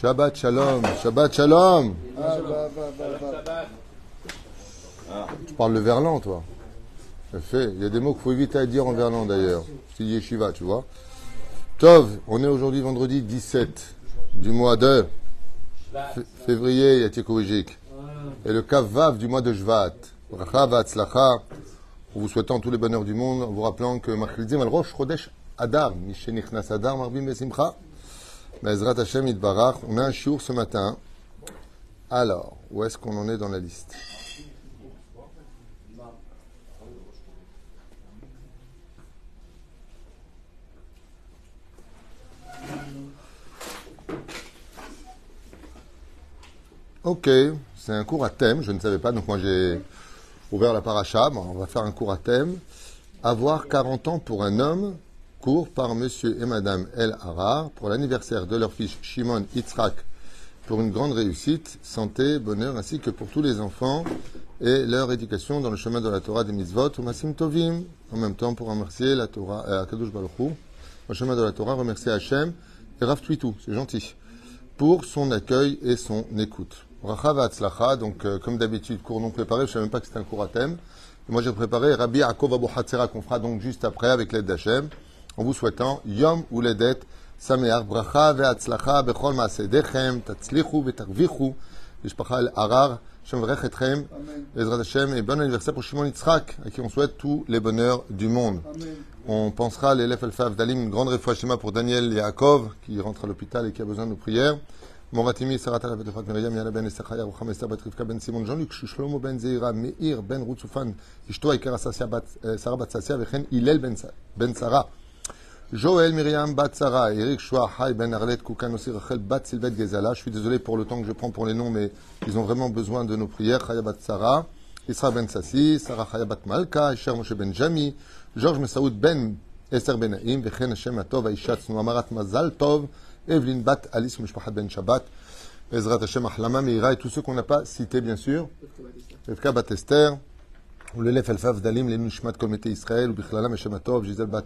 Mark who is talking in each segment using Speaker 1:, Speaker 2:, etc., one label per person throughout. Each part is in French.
Speaker 1: Shabbat Shalom, Shabbat Shalom. Tu parles le verlan, toi. Ça fait. Il y a des mots qu'il faut éviter à dire en verlan d'ailleurs. C'est yeshiva, tu vois. Tov, on est aujourd'hui vendredi 17 du mois de février, Yatikoujik. Et le Kavav du mois de Jvat. Bracha v'atzlacha. En vous souhaitant tous les bonheurs du monde, en vous rappelant que Machlidim al Rosh Chodesh Adar, Mishenichnas Adar, Marbim Besimcha. On a un shiur ce matin. Alors, où est-ce qu'on en est dans la liste? Ok, c'est un cours à thème, je ne savais pas, donc moi j'ai ouvert la paracha, bon, on va faire un cours à thème. Avoir 40 ans pour un homme, cours par monsieur et madame El Harar, pour l'anniversaire de leur fils Shimon Yitzhak, pour une grande réussite, santé, bonheur, ainsi que pour tous les enfants et leur éducation dans le chemin de la Torah des mitzvot, Masim Tovim, en même temps pour remercier la Torah, euh, au chemin de la Torah, remercier Hachem et Rav Twitou, c'est gentil, pour son accueil et son écoute. Bracha v'atzlacha, donc euh, comme d'habitude, cours non préparé, je ne savais même pas que c'était un cours à thème. Moi j'ai préparé Rabbi Yaakov Hatzera qu'on fera donc juste après avec l'aide d'Hachem, en vous souhaitant Yom ou Ledet, Sameach, Bracha v'atzlacha, Bechol Maasedechem, Tatzlichu v'tarvichu, Mishpacha El Harar, Shem Vrech Etchem, Ezrat Hashem, et bon anniversaire pour Shimon Yitzhak, à qui on souhaite tous les bonheurs du monde. On pensera à l'élève Alpha Dalim, une grande réfouachima pour Daniel Yaakov, qui rentre à l'hôpital et qui a besoin de nos prières. Alav Efrat Miriam, Yana Ben Estachaya, Rucham Esther Bat Rivka Ben Simon, Jean-Luc Shlomo Ben Zeira, Meir Ben Rutzufan, Ishto Ikara Sassia Bat, Sarah Bat Sassia, Vechen Hillel Ben, ben Sarah. Joël Myriam Bat Sarah, Eric Shua, Hay Ben Arlet, Koukan aussi Rachel Bat Sylvette Gezala. Je suis désolé pour le temps que je prends pour les noms, mais ils ont vraiment besoin de nos prières. Chaya Bat Sarah, Isra Ben Sassi, Sarah Chaya Bat Malka, Isher Moshe Ben Jami, Georges Messaoud Ben Esther Ben Naïm, Vechen Hashem Atov, Aishat Amarat Mazal Tov, Evelyn Bat, Alice Mishpachat Ben Shabbat, Ezrat Hashem Ahlama Meira et tous ceux qu'on n'a pas cités bien sûr. Rivka Bat Esther, ou l'élève Elfav Dalim, les Nushmat Komete Israël, ou Bichlala Meshem Atov, Gisèle Bat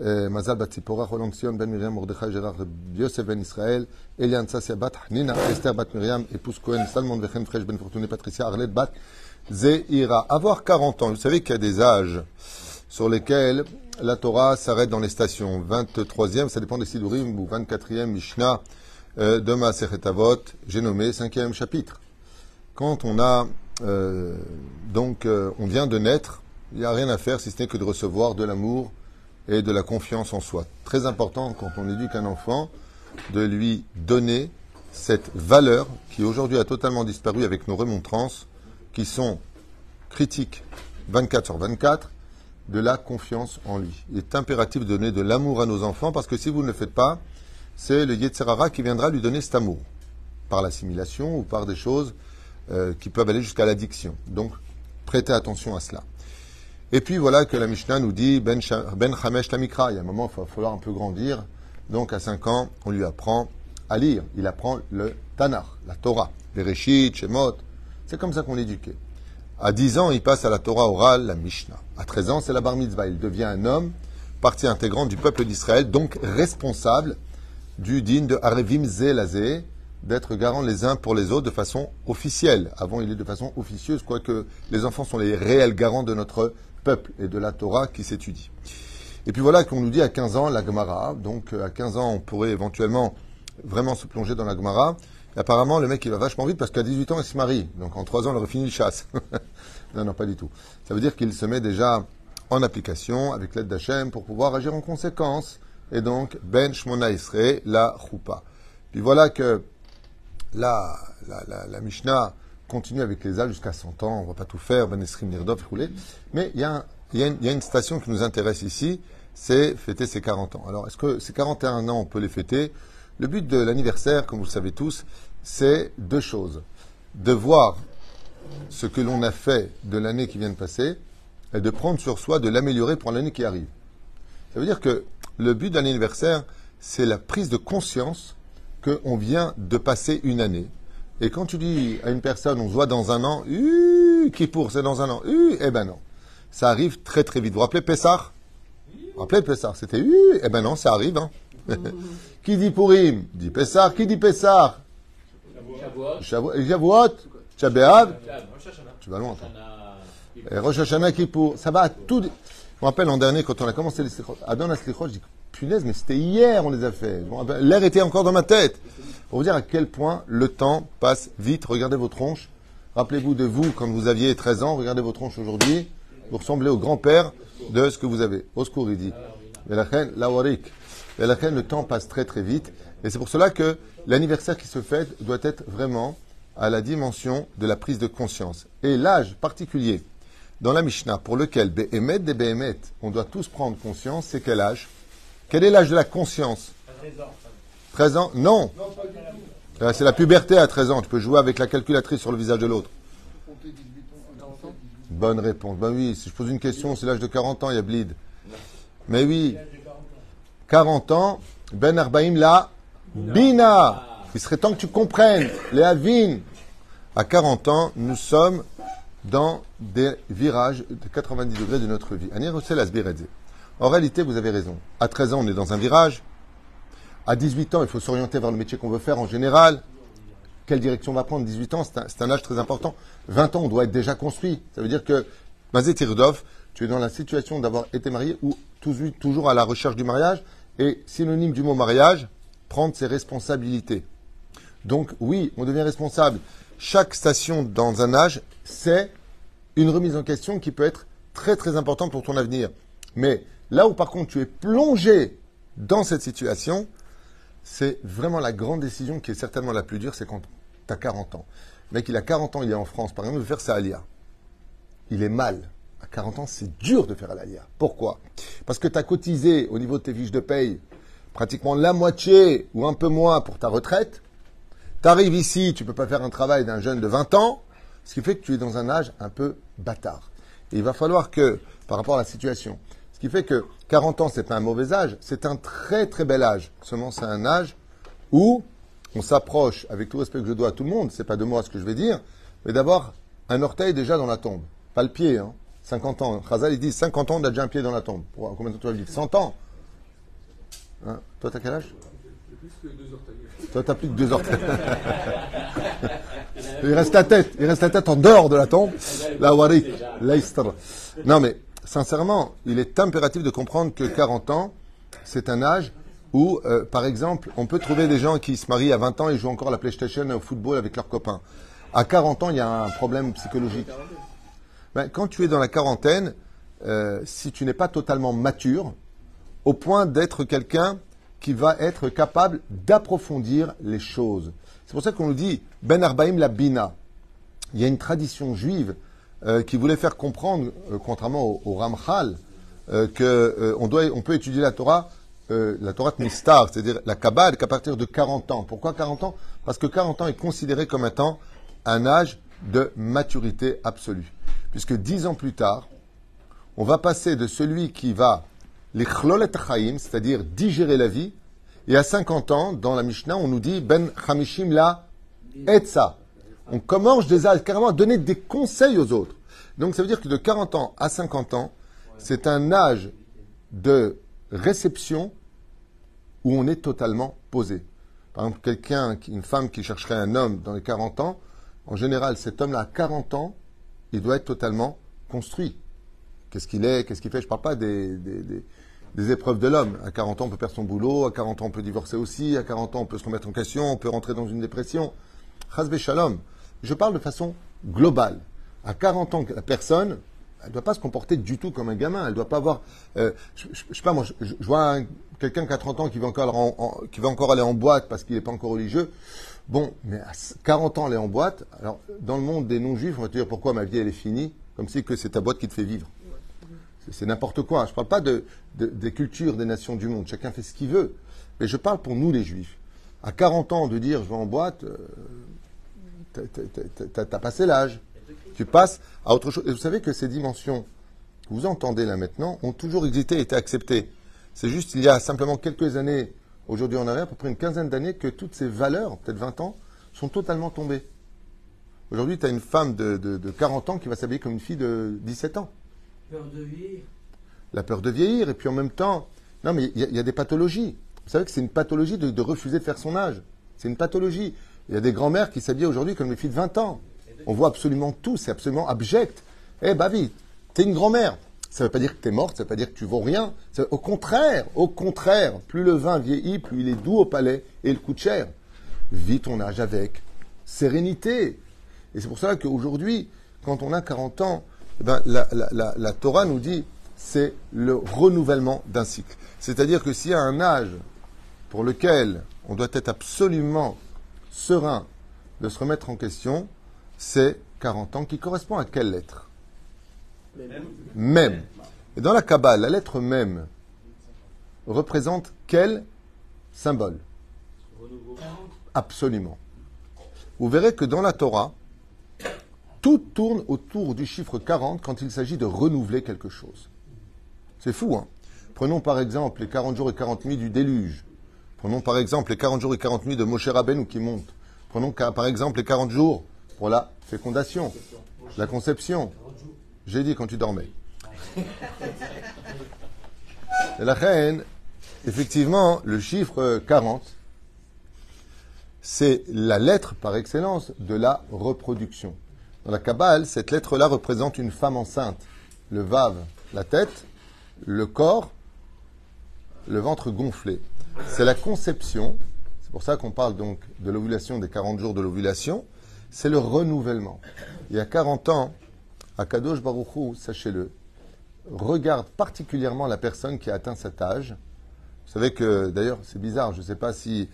Speaker 1: Miriam, Mordechai Gérard Yosef Ben Israël, Elian Sassia Bat Nina, Esther Bat Miriam, épouse Cohen, Salmon Vechen Fresh Ben Fortuné, Patricia Arlet Bat Zeira. Avoir 40 ans, vous savez qu'il y a des âges sur lesquels la Torah s'arrête dans les stations. 23e, ça dépend des Sidurim, ou 24e Mishnah euh, de Maasechet Avot, j'ai nommé 5e chapitre. Quand on a, euh, donc, euh, on vient de naître, il n'y a rien à faire si ce n'est que de recevoir de l'amour et de la confiance en soi. Très important quand on éduque un enfant, de lui donner cette valeur qui aujourd'hui a totalement disparu avec nos remontrances, qui sont critiques 24 sur 24, de la confiance en lui. Il est impératif de donner de l'amour à nos enfants parce que si vous ne le faites pas, c'est le Yetzerara qui viendra lui donner cet amour par l'assimilation ou par des choses euh, qui peuvent aller jusqu'à l'addiction. Donc, prêtez attention à cela. Et puis voilà que la Mishnah nous dit Ben, ben Chamesh. Il y a un moment, il va falloir un peu grandir. Donc, à 5 ans, on lui apprend à lire. Il apprend le Tanakh, la Torah, les Réchit, Shemot. C'est comme ça qu'on l'éduquait. À 10 ans, il passe à la Torah orale, la Mishnah. À 13 ans, c'est la Bar Mitzvah. Il devient un homme, partie intégrante du peuple d'Israël, donc responsable du din de Arevim Zelazé, d'être garant les uns pour les autres de façon officielle. Avant, il est de façon officieuse, quoique les enfants sont les réels garants de notre peuple et de la Torah qui s'étudie. Et puis voilà qu'on nous dit à 15 ans la Gemara. Donc à 15 ans, on pourrait éventuellement vraiment se plonger dans la Gemara. Apparemment, le mec, il va vachement vite parce qu'à 18 ans, il se marie. Donc en 3 ans, il aurait fini le chasse. non, non, pas du tout. Ça veut dire qu'il se met déjà en application avec l'aide d'Hachem pour pouvoir agir en conséquence. Et donc, Ben Shmona Isre, la Choupa. Puis voilà que la, la, la, la Mishnah continue avec les âges jusqu'à 100 ans. On ne va pas tout faire, Ben Esrim Nirdov. Mais il y, y une, y a une station qui nous intéresse ici, c'est fêter ses 40 ans. Alors, est-ce que ces 41 ans, on peut les fêter? Le but de l'anniversaire, comme vous le savez tous, c'est deux choses. De voir ce que l'on a fait de l'année qui vient de passer et de prendre sur soi de l'améliorer pour l'année qui arrive. Ça veut dire que le but d'un anniversaire, c'est la prise de conscience qu'on vient de passer une année. Et quand tu dis à une personne, on se voit dans un an, qui pour, c'est dans un an, uh, eh ben non. Ça arrive très très vite. Vous vous rappelez Pessar Vous vous rappelez Pessar C'était, uh, eh ben non, ça arrive. Hein. qui dit Purim? Dit Pessah. Qui dit Pessah? Shavuot. Shabbat. Tu vas loin, toi. Et Rosh Hashanah Kippour. Ça va à tout. Je me rappelle l'an dernier, quand on a commencé les slichot, Adon la slichot, je dis, punaise, mais c'était hier, on les a fait. L'air était encore dans ma tête. Pour vous dire à quel point le temps passe vite. Regardez vos tronches. Rappelez-vous de vous quand vous aviez 13 ans. Regardez vos tronches aujourd'hui. Vous ressemblez au grand-père de ce que vous avez. Au secours, il dit. Le temps passe très très vite. Et c'est pour cela que l'anniversaire qui se fête doit être vraiment à la dimension de la prise de conscience. Et l'âge particulier dans la Mishnah pour lequel Behemet des Behemet, on doit tous prendre conscience, c'est quel âge? Quel est l'âge de la conscience? 13 ans. 13 ans? Non. Euh, c'est la puberté à 13 ans. Tu peux jouer avec la calculatrice sur le visage de l'autre. Bonne réponse. Ben oui, si je pose une question, c'est l'âge de 40 ans, il y a bleed. Mais oui. 40 ans, Ben Arbaim la Bina. Il serait temps que tu comprennes. Les Avin. À 40 ans, nous sommes dans des virages de 90 degrés de notre vie. En réalité, vous avez raison. À 13 ans, on est dans un virage. À 18 ans, il faut s'orienter vers le métier qu'on veut faire en général. Quelle direction on va prendre? 18 ans, c'est un, âge très important. 20 ans, on doit être déjà construit. Ça veut dire que, Mazé Tirdov, tu es dans la situation d'avoir été marié ou toujours à la recherche du mariage. Et synonyme du mot mariage, prendre ses responsabilités. Donc oui, on devient responsable. Chaque station dans un âge, c'est une remise en question qui peut être très très importante pour ton avenir. Mais là où par contre tu es plongé dans cette situation, c'est vraiment la grande décision qui est certainement la plus dure, c'est quand tu as 40 ans. Le mec, il a 40 ans, il est en France, par exemple, de faire sa alia. Il est mal. À 40 ans, c'est dur de faire l'alia. Pourquoi? Parce que tu as cotisé au niveau de tes fiches de paye pratiquement la moitié ou un peu moins pour ta retraite. Tu arrives ici, tu ne peux pas faire un travail d'un jeune de 20 ans, ce qui fait que tu es dans un âge un peu bâtard. Et il va falloir que, par rapport à la situation, ce qui fait que 40 ans, c'est pas un mauvais âge, c'est un très très bel âge. Seulement, c'est un âge où on s'approche, avec tout respect que je dois à tout le monde, c'est pas de moi ce que je vais dire, mais d'avoir un orteil déjà dans la tombe. Pas le pied, hein. 50 ans. Khazal, il dit 50 ans, on a déjà un pied dans la tombe. Combien de temps tu vas vivre? 100 ans hein? Toi, t'as quel âge? Plus que deux orteils. Toi, t'as plus que deux orteils. il reste la tête. Il reste la tête en dehors de la tombe. La warik, l'aistra. Non, mais sincèrement, il est impératif de comprendre que 40 ans, c'est un âge où, euh, par exemple, on peut trouver des gens qui se marient à 20 ans et jouent encore à la PlayStation au football avec leurs copains. À 40 ans, il y a un problème psychologique. Ben, quand tu es dans la quarantaine, euh, si tu n'es pas totalement mature, au point d'être quelqu'un qui va être capable d'approfondir les choses. C'est pour ça qu'on nous dit Ben Arbaim la Bina. Il y a une tradition juive euh, qui voulait faire comprendre, euh, contrairement au, Ramchal, euh, qu'on doit, on peut étudier la Torah, la Torah Mistar, c'est-à-dire la Kabbale, qu'à partir de 40 ans. Pourquoi 40 ans? Parce que 40 ans est considéré comme étant un âge de maturité absolue. Puisque 10 ans plus tard, on va passer de celui qui va les chlolet chaim, c'est-à-dire digérer la vie, et à 50 ans, dans la Mishnah, on nous dit ben chamishim la etza. On commence déjà carrément à donner des conseils aux autres. Donc ça veut dire que de 40 ans à 50 ans, c'est un âge de réception où on est totalement posé. Par exemple, quelqu'un, une femme qui chercherait un homme dans les 40 ans, en général, cet homme-là, à 40 ans, il doit être totalement construit. Qu'est-ce qu'il est, qu'est-ce qu'il fait? Je ne parle pas des, des, épreuves de l'homme. À 40 ans, on peut perdre son boulot, à 40 ans, on peut divorcer aussi, à 40 ans, on peut se remettre en question, on peut rentrer dans une dépression. Chazbe shalom. Je parle de façon globale. À 40 ans, la personne, elle ne doit pas se comporter du tout comme un gamin. Elle ne doit pas avoir. Euh, je, sais pas, moi, je, vois quelqu'un qui a 30 ans qui va encore, aller en boîte parce qu'il n'est pas encore religieux. Bon, mais à 40 ans, aller en boîte. Alors, dans le monde des non-juifs, on va te dire pourquoi ma vie, elle est finie, comme si que c'est ta boîte qui te fait vivre. C'est n'importe quoi. Je ne parle pas de, des cultures des nations du monde. Chacun fait ce qu'il veut. Mais je parle pour nous, les juifs. À 40 ans, de dire je vais en boîte, euh, tu as passé l'âge. Tu passes à autre chose. Et vous savez que ces dimensions que vous entendez là maintenant ont toujours existé et été acceptées. C'est juste il y a simplement quelques années, aujourd'hui en arrière, à peu près une quinzaine d'années, que toutes ces valeurs, peut-être 20 ans, sont totalement tombées. Aujourd'hui, tu as une femme de, de, 40 ans qui va s'habiller comme une fille de 17 ans. Peur de vieillir. La peur de vieillir, et puis en même temps, non mais il y, a des pathologies. Vous savez que c'est une pathologie de, de refuser de faire son âge. C'est une pathologie. Il y a des grands-mères qui s'habillent aujourd'hui comme les filles de 20 ans. On voit absolument tout, c'est absolument abject. Eh, bah vite, t'es une grand-mère. Ça ne veut pas dire que t'es morte, ça ne veut pas dire que tu vaux rien. Au contraire, au contraire, plus le vin vieillit, plus il est doux au palais et il coûte cher. Vis ton âge avec sérénité. Et c'est pour ça qu'aujourd'hui, quand on a 40 ans, eh ben, la- la Torah nous dit c'est le renouvellement d'un cycle. C'est-à-dire que s'il y a un âge pour lequel on doit être absolument serein de se remettre en question, c'est 40 ans qui correspond à quelle lettre Même. Et dans la Kabbale, la lettre même représente quel symbole Absolument. Vous verrez que dans la Torah, tout tourne autour du chiffre 40 quand il s'agit de renouveler quelque chose. C'est fou, hein Prenons par exemple les 40 jours et 40 nuits du déluge. Prenons par exemple les 40 jours et 40 nuits de Moshe Rabbeinu qui monte. Prenons par exemple les 40 jours pour la fécondation, la conception. J'ai dit quand tu dormais. Et la reine, effectivement, le chiffre 40, c'est la lettre par excellence de la reproduction. Dans la Kabbale, cette lettre-là représente une femme enceinte. Le vav, la tête, le corps, le ventre gonflé. C'est la conception. C'est pour ça qu'on parle donc de l'ovulation, des 40 jours de l'ovulation. C'est le renouvellement. Il y a 40 ans, Akadosh Baruch Hu, sachez-le, regarde particulièrement la personne qui a atteint cet âge. Vous savez que, d'ailleurs, c'est bizarre, je ne sais pas si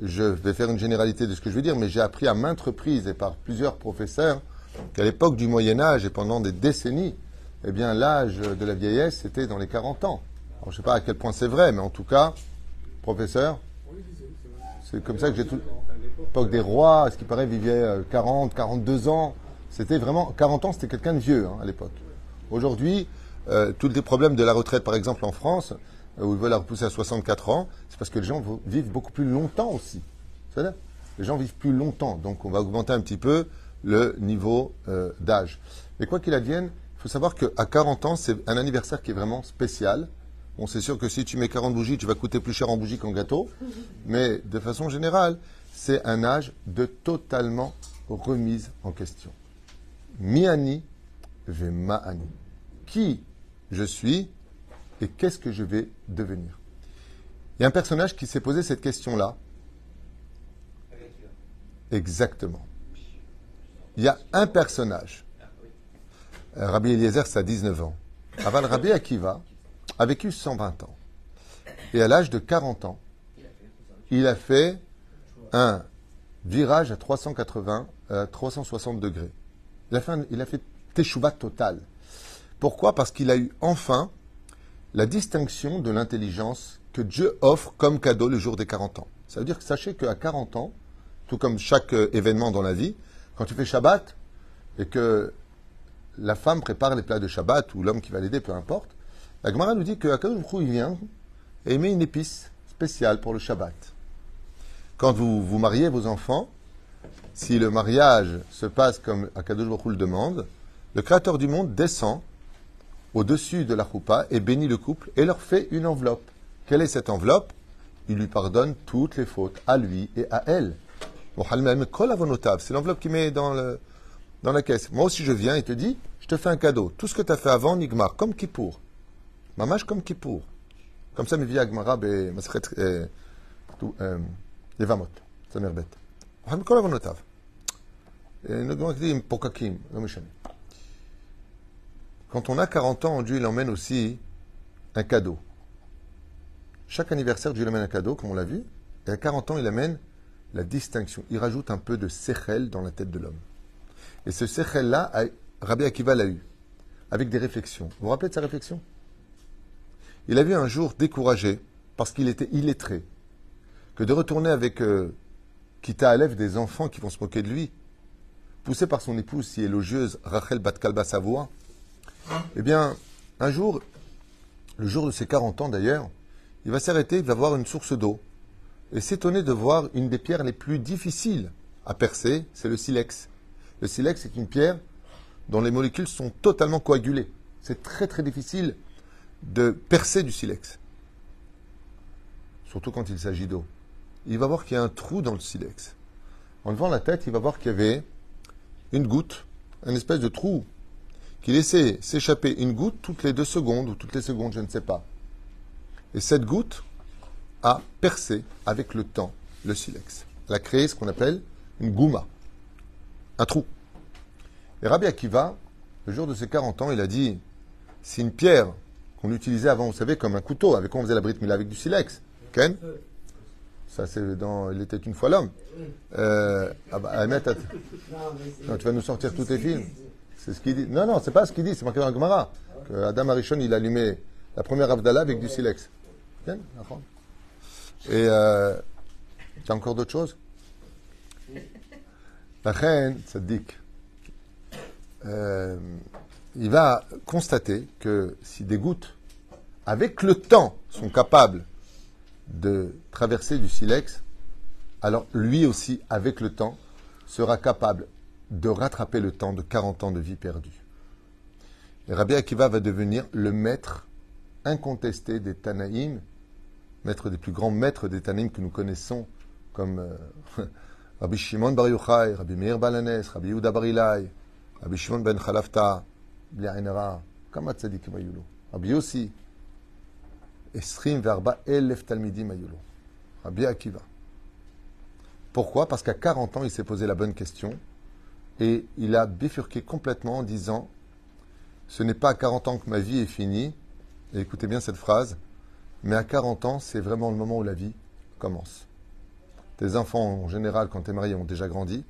Speaker 1: je vais faire une généralité de ce que je veux dire, mais j'ai appris à maintes reprises et par plusieurs professeurs qu'à l'époque du Moyen Âge et pendant des décennies, eh bien, l'âge de la vieillesse, c'était dans les 40 ans. Je ne sais pas à quel point c'est vrai, mais en tout cas, professeur, c'est comme ça que j'ai tout... L'époque des rois, ce qui paraît, vivaient euh, 40, 42 ans. C'était vraiment... 40 ans, c'était quelqu'un de vieux hein, à l'époque. Aujourd'hui, euh, tous les problèmes de la retraite, par exemple en France, euh, où ils veulent la repousser à 64 ans, c'est parce que les gens vivent beaucoup plus longtemps aussi. Savez Les gens vivent plus longtemps, donc on va augmenter un petit peu le niveau euh, d'âge. Mais quoi qu'il advienne, il faut savoir qu'à 40 ans, c'est un anniversaire qui est vraiment spécial. Bon, c'est sûr que si tu mets 40 bougies, tu vas coûter plus cher en bougies qu'en gâteau. Mais de façon générale, c'est un âge de totalement remise en question. Miani ve ma'ani. Qui je suis et qu'est-ce que je vais devenir? Il y a un personnage qui s'est posé cette question-là. Exactement. Il y a un personnage. Rabbi Eliezer, ça a 19 ans. Aval Rabbi Akiva a vécu 120 ans. Et à l'âge de 40 ans, il a fait un virage à 380, euh, 360 degrés. Il a fait, un- il a fait total. Pourquoi? Parce qu'il a eu enfin la distinction de l'intelligence que Dieu offre comme cadeau le jour des 40 ans. Ça veut dire que sachez qu'à 40 ans, tout comme chaque euh, événement dans la vie, quand tu fais Shabbat et que la femme prépare les plats de Shabbat ou l'homme qui va l'aider, peu importe, la Gemara nous dit que Akadosh il vient et il met une épice spéciale pour le Shabbat. Quand vous, vous mariez vos enfants, si le mariage se passe comme Akadosh Baruch le demande, le Créateur du monde descend au-dessus de la choupa et bénit le couple et leur fait une enveloppe. Quelle est cette enveloppe? Il lui pardonne toutes les fautes, à lui et à elle. C'est l'enveloppe qu'il met dans, le, dans la caisse. Moi aussi, je viens et te dis, je te fais un cadeau. Tout ce que tu as fait avant, Nigmar, comme Kippour. Mamash comme Kippour. Comme ça, me vit Agmara, Masret, Yevamot. Ça m'herbet. כל עוונותיו. נגמר כתיב פוקקים, לא משנה. Quand on a 40 ans, Dieu il emmène aussi un cadeau. Chaque anniversaire, Dieu il amène un cadeau, comme on l'a vu. Et à 40 ans, il amène la distinction. Il rajoute un peu de sechel dans la tête de l'homme. Et ce sechel-là, Rabbi Akiva l'a eu, avec des réflexions. Vous vous rappelez de sa réflexion Il a vu un jour découragé, parce qu'il était illettré, que de retourner avec euh, Kita Aleph des enfants qui vont se moquer de lui, poussé par son épouse si élogieuse, Rachel Batkalba Savoie, eh bien, un jour, le jour de ses 40 ans d'ailleurs, il va s'arrêter, il va voir une source d'eau et s'étonner de voir une des pierres les plus difficiles à percer, c'est le silex. Le silex est une pierre dont les molécules sont totalement coagulées. C'est très très difficile de percer du silex. surtout quand il s'agit d'eau, il va voir qu'il y a un trou dans le silex. En levant la tête, il va voir qu'il y avait une goutte, un espèce de trou, qui laissait s'échapper une goutte toutes les deux secondes ou toutes les secondes, je ne sais pas. Et cette goutte a percé avec le temps le silex. Elle a créé ce qu'on appelle une gouma, un trou. Et Rabbi Akiva, le jour de ses 40 ans, il a dit si une pierre qu'on utilisait avant, vous savez, comme un couteau, avec quoi on faisait la brite mila avec du silex. Ken? Ça, c'est dans Il était une fois l'homme. Euh, ah bah, tu vas nous sortir tous tes films. C'est ce qu'il dit. Non, non, c'est pas ce qu'il dit, c'est marqué dans. Que Adam Arishon, il allumait la première Avdallah avec du silex. Et euh, tu as encore d'autres choses? La reine, dit euh, il va constater que si des gouttes, avec le temps, sont capables de traverser du silex, alors lui aussi, avec le temps, sera capable de rattraper le temps de 40 ans de vie perdue. Et Rabbi Akiva va devenir le maître incontesté des Tanaïm, maître des plus grands maîtres des Tanaïm que nous connaissons, comme euh, Rabbi Shimon Bar Yochai, Rabbi Meir Balanes, Rabbi Yehuda Bar Rabbi Shimon Ben Khalafta, Bliainara, Kamat Rabbi Yossi, Esrim verba elef talmidim ayolo. Rabbi Akiva. Pourquoi? Parce qu'à 40 ans, il s'est posé la bonne question et il a bifurqué complètement en disant Ce n'est pas à 40 ans que ma vie est finie, et écoutez bien cette phrase, mais à 40 ans, c'est vraiment le moment où la vie commence. Tes enfants, en général, quand tu es marié, ont déjà grandi.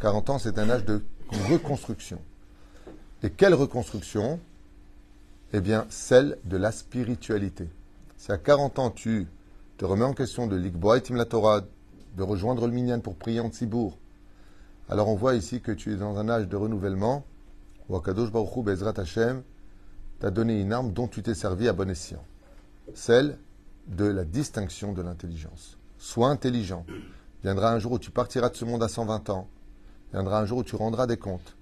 Speaker 1: 40 ans, c'est un âge de reconstruction. Et quelle reconstruction? Eh bien, celle de la spiritualité. Si à 40 ans, tu te remets en question de l'Ikboitim la Torah, de rejoindre le Minyan pour prier en Tzibour, alors on voit ici que tu es dans un âge de renouvellement où Akadosh Baruch Hu, Bezrat Hashem, t'a donné une arme dont tu t'es servi à bon escient. Celle de la distinction de l'intelligence. Sois intelligent. Viendra un jour où tu partiras de ce monde à 120 ans. Viendra un jour où tu rendras des comptes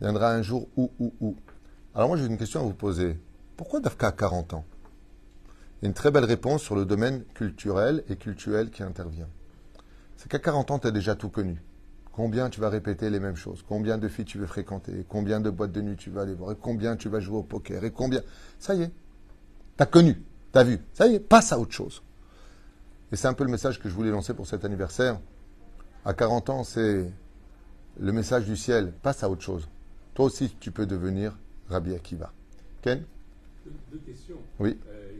Speaker 1: viendra un jour où, où, où. Alors moi j'ai une question à vous poser. Pourquoi Dafka à 40 ans? Une très belle réponse sur le domaine culturel et cultuel qui intervient. C'est qu'à 40 ans, tu as déjà tout connu. Combien tu vas répéter les mêmes choses? Combien de filles tu veux fréquenter? Combien de boîtes de nuit tu vas aller voir? Combien tu vas jouer au poker? Et combien? Ça y est. Tu as connu. Tu as vu. Ça y est. Passe à autre chose. Et c'est un peu le message que je voulais lancer pour cet anniversaire. À 40 ans, c'est le message du ciel. Passe à autre chose. Toi aussi, tu peux devenir Rabbi Akiva. Ken?
Speaker 2: Deux questions.
Speaker 1: Oui.
Speaker 2: Euh,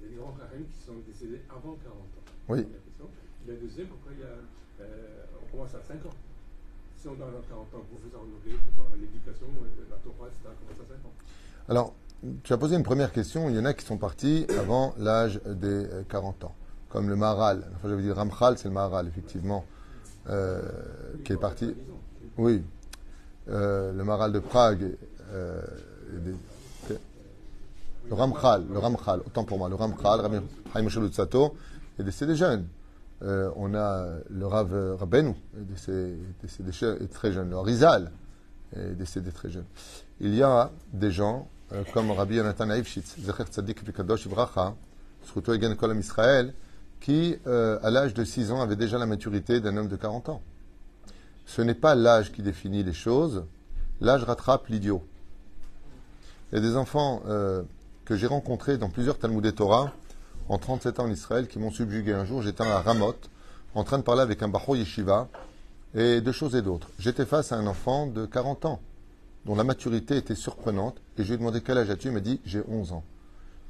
Speaker 2: il y a des grands Rahim qui sont décédés avant 40 ans.
Speaker 1: Oui.
Speaker 2: La deuxième, pourquoi il y a, euh, on commence à 5 ans Si on a 40 ans, professeur renouvelé pour l'éducation, la Torah, etc., on commence à 5 ans.
Speaker 1: Alors, tu as posé une première question. Il y en a qui sont partis avant l'âge des 40 ans, comme le Maharal. Enfin, j'avais dit Ramchal, c'est le Maharal, effectivement, euh, qui est parti. Oui, euh, le Maral de Prague, euh, le Ramchal, le Ramchal, autant pour moi, le Ramchal, Haïm Sato, est décédé jeune. Euh, on a le Rav Rabbeinu, décédé, très jeune. Le Rizal est décédé très jeune. Il y a des gens comme Rabbi Yonatan Aivshitz, Zecher Tzadik Vikadosh Bracha, Sruto Egen Kolam Israël, qui, à l'âge de 6 ans, avait déjà la maturité d'un homme de 40 ans. Ce n'est pas l'âge qui définit les choses, l'âge rattrape l'idiot. Il y a des enfants euh, que j'ai rencontrés dans plusieurs Talmud Torah en 37 ans en Israël qui m'ont subjugué. Un jour, j'étais à Ramoth en train de parler avec un Bacho Yeshiva et de choses et d'autres. J'étais face à un enfant de 40 ans dont la maturité était surprenante et je lui ai demandé quel âge as-tu Il m'a dit j'ai 11 ans.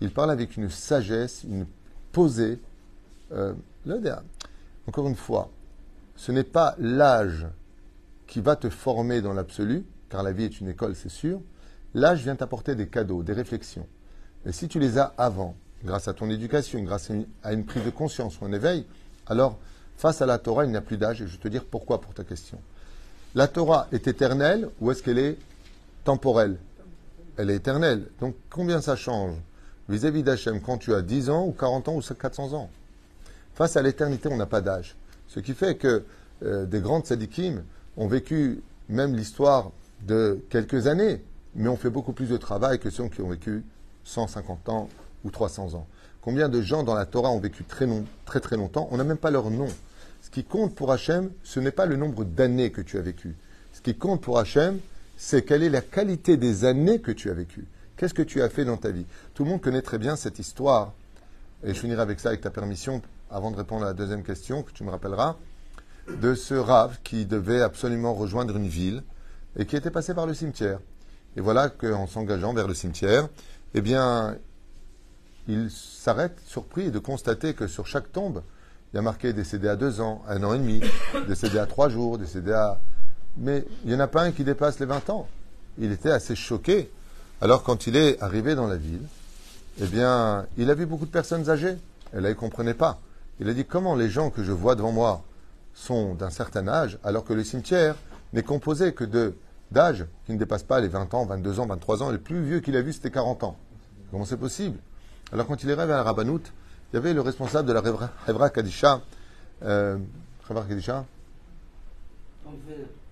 Speaker 1: Il parle avec une sagesse, une posée. Euh, encore une fois, ce n'est pas l'âge qui va te former dans l'absolu, car la vie est une école, c'est sûr, l'âge vient t'apporter des cadeaux, des réflexions. Mais si tu les as avant, grâce à ton éducation, grâce à une, prise de conscience ou un éveil, alors face à la Torah, il n'y a plus d'âge, et je vais te dire pourquoi pour ta question. La Torah est éternelle ou est-ce qu'elle est temporelle? Elle est éternelle. Donc combien ça change vis-à-vis d'Hachem quand tu as 10 ans ou 40 ans ou 400 ans? Face à l'éternité, on n'a pas d'âge. Ce qui fait que euh, des grandes sadikim, ont vécu même l'histoire de quelques années, mais ont fait beaucoup plus de travail que ceux qui ont vécu 150 ans ou 300 ans. Combien de gens dans la Torah ont vécu très, long- très très longtemps On n'a même pas leur nom. Ce qui compte pour Hachem, ce n'est pas le nombre d'années que tu as vécu. Ce qui compte pour Hachem, c'est quelle est la qualité des années que tu as vécues. Qu'est-ce que tu as fait dans ta vie? Tout le monde connaît très bien cette histoire. Et je finirai avec ça, avec ta permission, avant de répondre à la deuxième question que tu me rappelleras, de ce rave qui devait absolument rejoindre une ville et qui était passé par le cimetière. Et voilà qu'en s'engageant vers le cimetière, eh bien, il s'arrête surpris de constater que sur chaque tombe, il y a marqué décédé à deux ans, un an et demi, décédé à trois jours, décédé à... Mais il n'y en a pas un qui dépasse les 20 ans. Il était assez choqué. Alors quand il est arrivé dans la ville, eh bien, il a vu beaucoup de personnes âgées. Et là, il ne comprenait pas. Il a dit comment les gens que je vois devant moi sont d'un certain âge, alors que le cimetière n'est composé que de d'âge qui ne dépasse pas les 20 ans, 22 ans, 23 ans. Et le plus vieux qu'il a vu, c'était 40 ans. Comment c'est possible? Alors quand il est arrivé à la Rabbanout, il y avait le responsable de la Hevra, Kadisha, euh, Kadisha,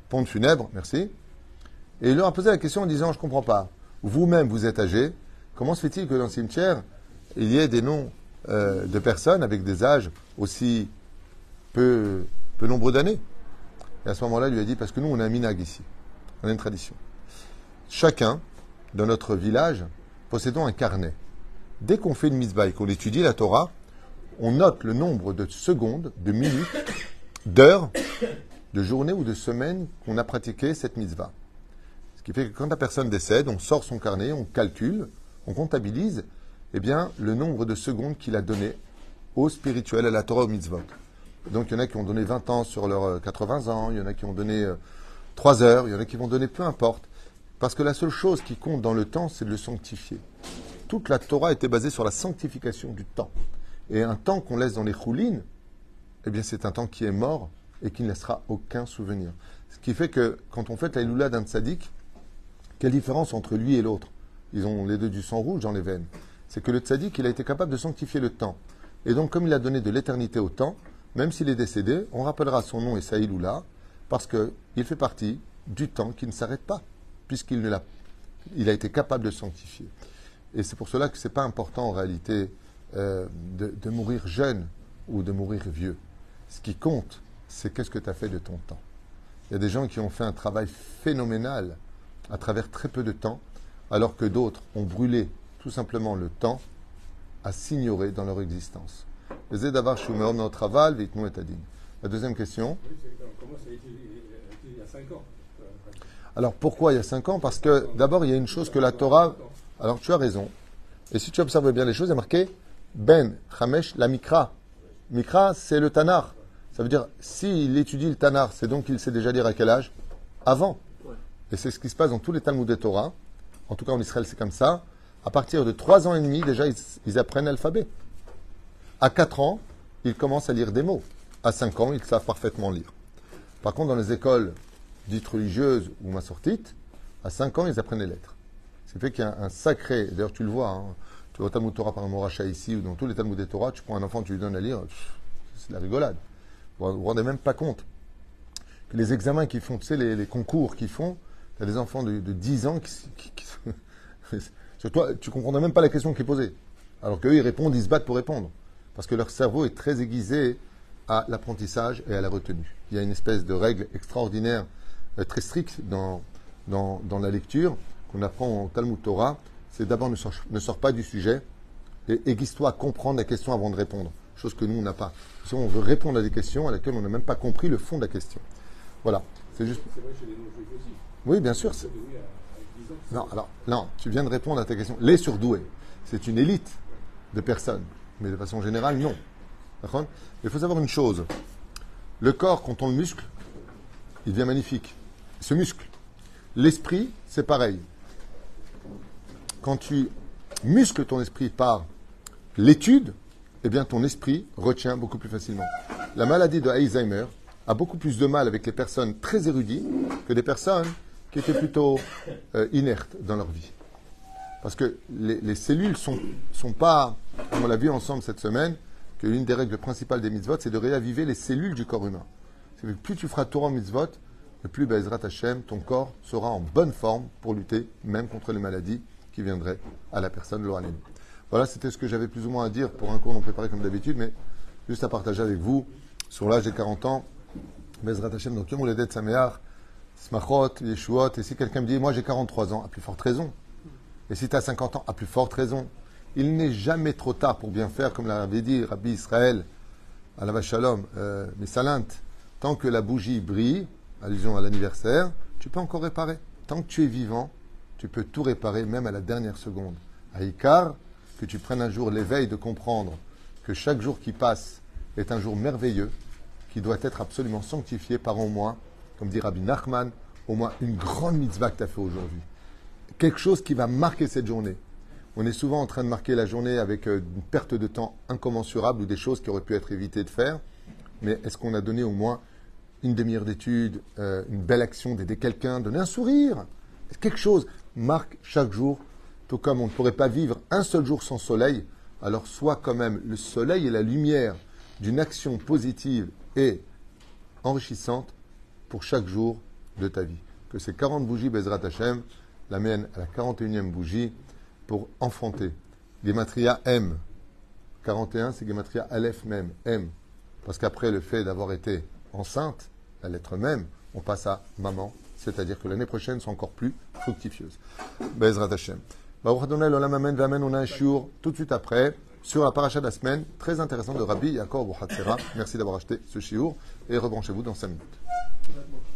Speaker 1: pont de funèbre, merci. Et il leur a posé la question en disant, je ne comprends pas, vous-même vous êtes âgé, comment se fait-il que dans le cimetière, il y ait des noms euh, de personnes avec des âges aussi peu, peu nombreux d'années? Et à ce moment-là, il lui a dit, parce que nous, on a un minag ici, on a une tradition. Chacun, dans notre village, possédons un carnet. Dès qu'on fait une mitzvah et qu'on étudie la Torah, on note le nombre de secondes, de minutes, d'heures, de journées ou de semaines qu'on a pratiqué cette mitzvah. Ce qui fait que quand la personne décède, on sort son carnet, on calcule, on comptabilise eh bien, le nombre de secondes qu'il a donné au spirituel, à la Torah, au mitzvot. Donc il y en a qui ont donné 20 ans sur leurs euh, 80 ans, il y en a qui ont donné euh, 3 heures, il y en a qui vont donner peu importe. Parce que la seule chose qui compte dans le temps, c'est de le sanctifier. Toute la Torah était basée sur la sanctification du temps. Et un temps qu'on laisse dans les choulines, eh bien c'est un temps qui est mort et qui ne laissera aucun souvenir. Ce qui fait que quand on fait la Iloula d'un tzaddik, quelle différence entre lui et l'autre? Ils ont les deux du sang rouge dans les veines. C'est que le tzaddik, il a été capable de sanctifier le temps. Et donc, comme il a donné de l'éternité au temps, même s'il est décédé, on rappellera son nom et sa Iloula, parce qu'il fait partie du temps qui ne s'arrête pas, puisqu'il l'a, il a été capable de sanctifier. Et c'est pour cela que ce n'est pas important en réalité euh, de, mourir jeune ou de mourir vieux. Ce qui compte, c'est qu'est-ce que tu as fait de ton temps. Il y a des gens qui ont fait un travail phénoménal à travers très peu de temps, alors que d'autres ont brûlé tout simplement le temps à s'ignorer dans leur existence. La deuxième question.
Speaker 2: Oui, c'est- on commence à étudier, étudier il y a 5 ans.
Speaker 1: Alors pourquoi il y a cinq ans? Parce que d'abord, il y a une chose que la Torah. Alors tu as raison. Et si tu observes bien les choses, il y a marqué Ben, Chamesh, la Mikra. Mikra, c'est le Tanar. Ça veut dire, s'il étudie le Tanar, c'est donc qu'il sait déjà lire à quel âge? Avant. Et c'est ce qui se passe dans tous les Talmuds de Torah. En tout cas, en Israël, c'est comme ça. À partir de trois ans et demi, déjà, ils, ils apprennent l'alphabet. À quatre ans, ils commencent à lire des mots. À cinq ans, ils savent parfaitement lire. Par contre, dans les écoles dites religieuses ou massortites, à 5 ans, ils apprennent les lettres. Ce qui fait qu'il y a un sacré. D'ailleurs, tu le vois, hein, tu vas au Talmud Torah par un Moracha ici ou dans tous les Talmuds des Torah, tu prends un enfant, tu lui donnes à lire, c'est la rigolade. Vous ne vous rendez même pas compte les examens qu'ils font, tu sais, les, concours qu'ils font, tu as des enfants de, de 10 ans qui. qui- qui- Sur toi, tu comprendrais même pas la question qui est posée. Alors qu'eux, ils répondent, ils se battent pour répondre. Parce que leur cerveau est très aiguisé à l'apprentissage et à la retenue. Il y a une espèce de règle extraordinaire, euh, très stricte dans, dans, dans la lecture, qu'on apprend au Talmud Torah, c'est d'abord ne sors, ne sors pas du sujet et aiguise-toi à comprendre la question avant de répondre. Chose que nous, on n'a pas. Si on veut répondre à des questions à laquelles on n'a même pas compris le fond de la question. Voilà. C'est juste.
Speaker 2: C'est vrai chez les non-juifs aussi.
Speaker 1: Oui, bien sûr. c'est-
Speaker 2: Oui, à, à 10 ans.
Speaker 1: Non, alors, non, tu viens de répondre à ta question. Les surdoués, c'est une élite de personnes. Mais de façon générale, non. Il faut savoir une chose. Le corps, quand on le muscle, il devient magnifique. Se muscle. L'esprit, c'est pareil. Quand tu muscles ton esprit par l'étude, eh bien ton esprit retient beaucoup plus facilement. La maladie de Alzheimer a beaucoup plus de mal avec les personnes très érudites que des personnes qui étaient plutôt euh, inertes dans leur vie. Parce que les, les cellules sont, sont pas, comme on l'a vu ensemble cette semaine, que l'une des règles principales des mitzvot, c'est de réaviver les cellules du corps humain. C'est que plus tu feras Torah mitzvot, plus Bezrat Hashem, ton corps sera en bonne forme pour lutter même contre les maladies qui viendraient à la personne Lohanem. Voilà, c'était ce que j'avais plus ou moins à dire pour un cours non préparé comme d'habitude, mais juste à partager avec vous sur l'âge des 40 ans. Bezrat Hashem, donc Yom Uledet Sameach, Smachot, Yeshuot. Et si quelqu'un me dit, moi j'ai 43 ans, à plus forte raison. Et si tu as 50 ans, à plus forte raison. Il n'est jamais trop tard pour bien faire, comme l'avait dit Rabbi Israël, à la Shalom, euh, mais Salint, tant que la bougie brille, allusion à l'anniversaire, tu peux encore réparer. Tant que tu es vivant, tu peux tout réparer, même à la dernière seconde. À Icar, que tu prennes un jour l'éveil de comprendre que chaque jour qui passe est un jour merveilleux, qui doit être absolument sanctifié par au moins, comme dit Rabbi Nachman, au moins une grande mitzvah que tu as fait aujourd'hui. Quelque chose qui va marquer cette journée. On est souvent en train de marquer la journée avec euh, une perte de temps incommensurable ou des choses qui auraient pu être évitées de faire. Mais est-ce qu'on a donné au moins une demi-heure d'étude, euh, une belle action d'aider quelqu'un, donner un sourire? Quelque chose marque chaque jour tout comme on ne pourrait pas vivre un seul jour sans soleil, alors sois quand même le soleil et la lumière d'une action positive et enrichissante pour chaque jour de ta vie. Que ces 40 bougies Bezrat Hashem l'amènent à la 41e bougie pour enfanter. Gematria M. 41, c'est Gematria Aleph même, M. Parce qu'après le fait d'avoir été enceinte, la lettre même, on passe à maman, c'est-à-dire que l'année prochaine soit encore plus fructifieuse. Bezrat Hashem. On a un shiur tout de suite après sur la paracha de la semaine, très intéressant de Rabbi Yaakov Merci d'avoir acheté ce shiur et rebranchez-vous dans 5 minutes.